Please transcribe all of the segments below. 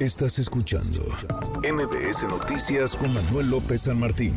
Estás escuchando MBS Noticias con Manuel López San Martín.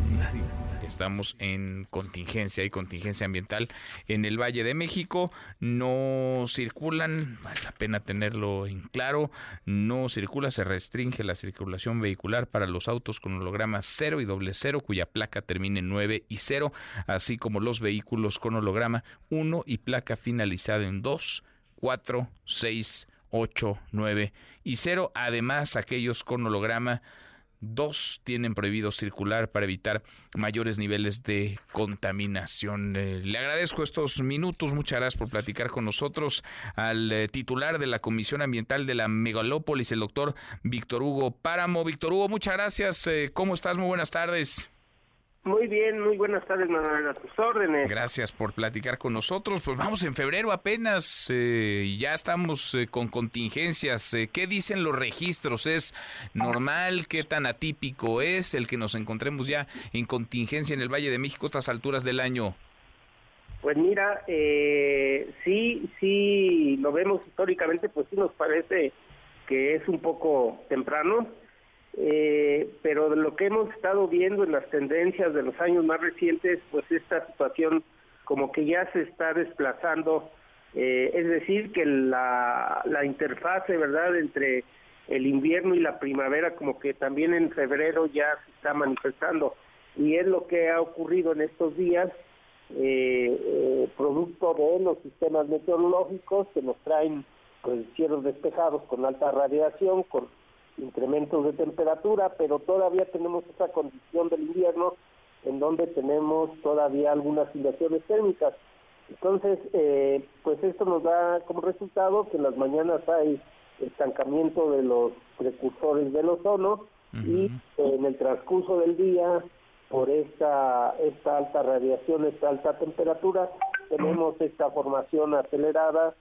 Estamos en contingencia y contingencia ambiental en el Valle de México. No circulan, vale la pena tenerlo en claro, no circula, se restringe la circulación vehicular para los autos con holograma 0 y doble 0 cuya placa termine en 9 y 0, así como los vehículos con holograma 1 y placa finalizada en 2, 4, 6, 8, 9 y 0. Además, aquellos con holograma 2 tienen prohibido circular para evitar mayores niveles de contaminación. Eh, le agradezco estos minutos, muchas gracias por platicar con nosotros al eh, titular de la Comisión Ambiental de la Megalópolis, el doctor Víctor Hugo Páramo. Víctor Hugo, muchas gracias. Eh, ¿Cómo estás? Muy buenas tardes. Muy bien, muy buenas tardes, Manuel, a tus órdenes. Gracias por platicar con nosotros. Pues vamos en febrero apenas eh, ya estamos eh, con contingencias. Eh, ¿Qué dicen los registros? ¿Es normal? ¿Qué tan atípico es el que nos encontremos ya en contingencia en el Valle de México a estas alturas del año? Pues mira, sí, sí, lo vemos históricamente, pues sí nos parece que es un poco temprano eh, pero lo que hemos estado viendo en las tendencias de los años más recientes, pues esta situación como que ya se está desplazando, eh, es decir, que la, la interfase, ¿verdad?, entre el invierno y la primavera, como que también en febrero ya se está manifestando. Y es lo que ha ocurrido en estos días, eh, eh producto de los sistemas meteorológicos que nos traen pues, cielos despejados con alta radiación, con incrementos de temperatura, pero todavía tenemos esa condición del invierno en donde tenemos todavía algunas inversiones térmicas. Entonces, eh, pues esto nos da como resultado que en las mañanas hay estancamiento de los precursores del ozono y en el transcurso del día, por esta, esta alta radiación, esta alta temperatura, tenemos esta formación acelerada,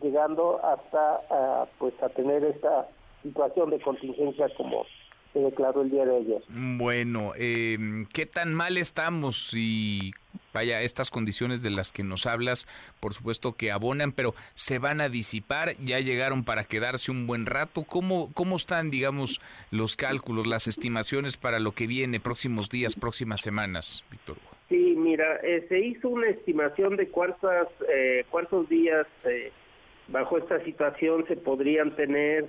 llegando hasta ah, pues a tener esta situación de contingencia como se declaró el día de ayer. Bueno, eh, ¿qué tan mal estamos? Y vaya, estas condiciones de las que nos hablas, por supuesto que abonan, pero se van a disipar, ya llegaron para quedarse un buen rato. ¿Cómo, cómo están, digamos, los cálculos, las estimaciones para lo que viene, próximos días, próximas semanas, Víctor? Sí, mira, eh, se hizo una estimación de cuántas, eh, cuántos días eh, bajo esta situación se podrían tener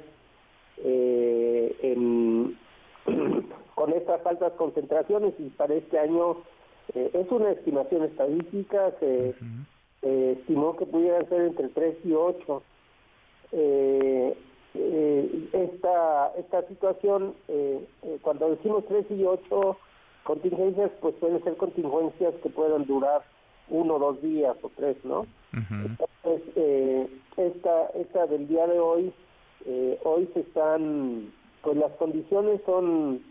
eh, con estas altas concentraciones y para este año eh, es una estimación estadística, se estimó que pudieran ser entre 3 y 8. Eh, eh, esta, esta situación, cuando decimos 3 y 8 contingencias, pues pueden ser contingencias que puedan durar uno o dos días o tres, ¿no? Entonces, esta, esta del día de hoy eh, hoy se están, pues las condiciones son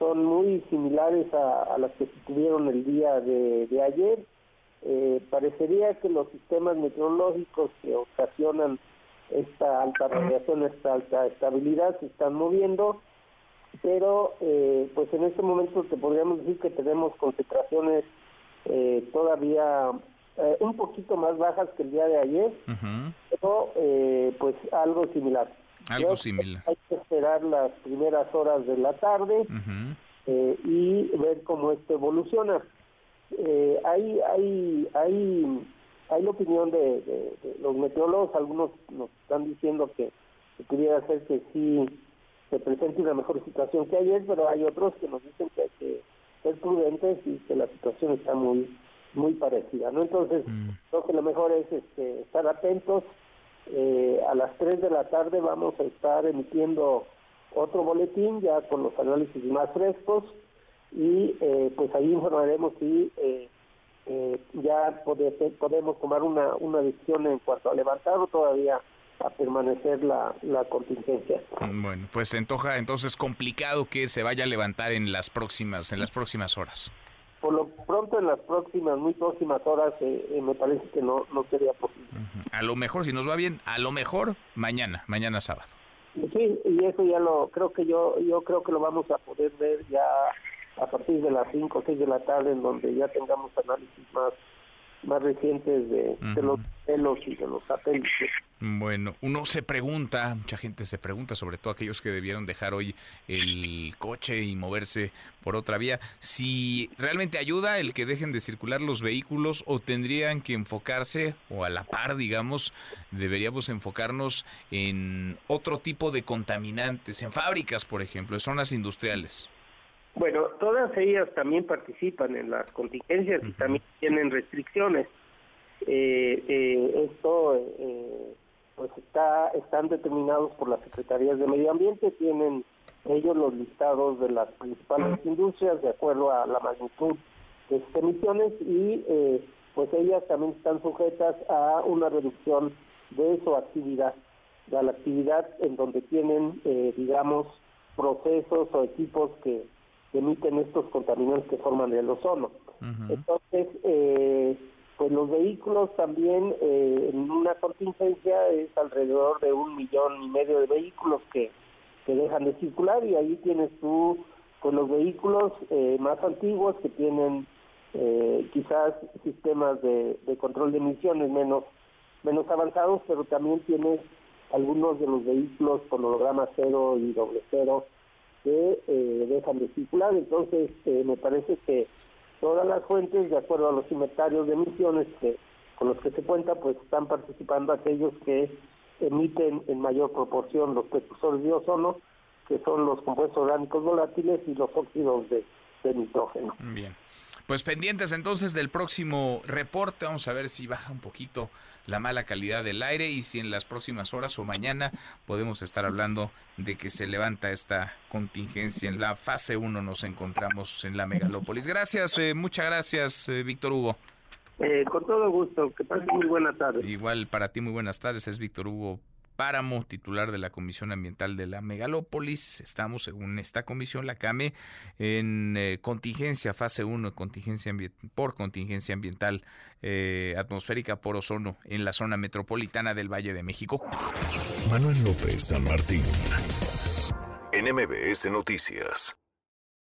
son muy similares a, las que se tuvieron el día de, ayer. Eh, parecería que los sistemas meteorológicos que ocasionan esta alta radiación, esta alta estabilidad, se están moviendo, pero eh, pues en este momento te podríamos decir que tenemos concentraciones eh, todavía un poquito más bajas que el día de ayer, pero pues algo similar. Algo similar. Hay que esperar las primeras horas de la tarde eh, y ver cómo esto evoluciona. Eh, hay, hay, hay, hay la opinión de, los meteorólogos, algunos nos están diciendo que, pudiera ser que sí se presente una mejor situación que ayer, pero hay otros que nos dicen que hay que ser prudentes y que la situación está muy muy parecida, ¿no? Entonces, mm. creo que lo mejor es este, estar atentos, eh, a las 3 de la tarde vamos a estar emitiendo otro boletín ya con los análisis más frescos y eh, pues ahí informaremos si eh, ya podemos tomar una, una decisión en cuanto a levantar o todavía a permanecer la, la contingencia. Bueno, pues se antoja entonces complicado que se vaya a levantar en las próximas en las próximas horas por lo pronto en las próximas, muy próximas horas, eh, eh, me parece que no, no sería posible. A lo mejor, si nos va bien, a lo mejor mañana, mañana sábado. Sí, y eso ya lo, creo que yo, yo creo que lo vamos a poder ver ya a partir de las 5 o 6 de la tarde, en donde ya tengamos análisis más, más recientes de, los celos y de los satélites. Bueno, uno se pregunta, mucha gente se pregunta, sobre todo aquellos que debieron dejar hoy el coche y moverse por otra vía, si realmente ayuda el que dejen de circular los vehículos o tendrían que enfocarse, o a la par, digamos, deberíamos enfocarnos en otro tipo de contaminantes, en fábricas, por ejemplo, en zonas industriales. Bueno, todas ellas también participan en las contingencias y también tienen restricciones. Eh, eh, esto eh, pues está están determinados por las secretarías de medio ambiente, tienen ellos los listados de las principales industrias de acuerdo a la magnitud de sus emisiones y pues ellas también están sujetas a una reducción de su actividad, de la actividad en donde tienen, digamos, procesos o equipos que emiten estos contaminantes que forman el ozono. Entonces, eh, pues los vehículos también eh, en una contingencia es alrededor de un millón y medio de vehículos que, que dejan de circular y ahí tienes tú pues los vehículos eh, más antiguos que tienen quizás sistemas de, de control de emisiones menos menos avanzados, pero también tienes algunos de los vehículos con holograma cero y doble cero que eh, dejan de circular. Entonces, eh, me parece que todas las fuentes, de acuerdo a los inventarios de emisiones que con los que se cuenta, pues están participando aquellos que emiten en mayor proporción los precursores de ozono, que son los compuestos orgánicos volátiles y los óxidos de, de nitrógeno. Bien. Pues pendientes entonces del próximo reporte, vamos a ver si baja un poquito la mala calidad del aire y si en las próximas horas o mañana podemos estar hablando de que se levanta esta contingencia. En la fase 1 nos encontramos en la megalópolis. Gracias, eh, muchas gracias, eh, Víctor Hugo. Eh, con todo gusto, que pase muy buena tarde. Igual para ti, muy buenas tardes, es Víctor Hugo Páramo, titular de la Comisión Ambiental de la Megalópolis. Estamos, según esta comisión, la CAME, en eh, contingencia, fase 1, contingencia por contingencia ambiental eh, atmosférica por ozono en la zona metropolitana del Valle de México. Manuel López San Martín, NMBS Noticias.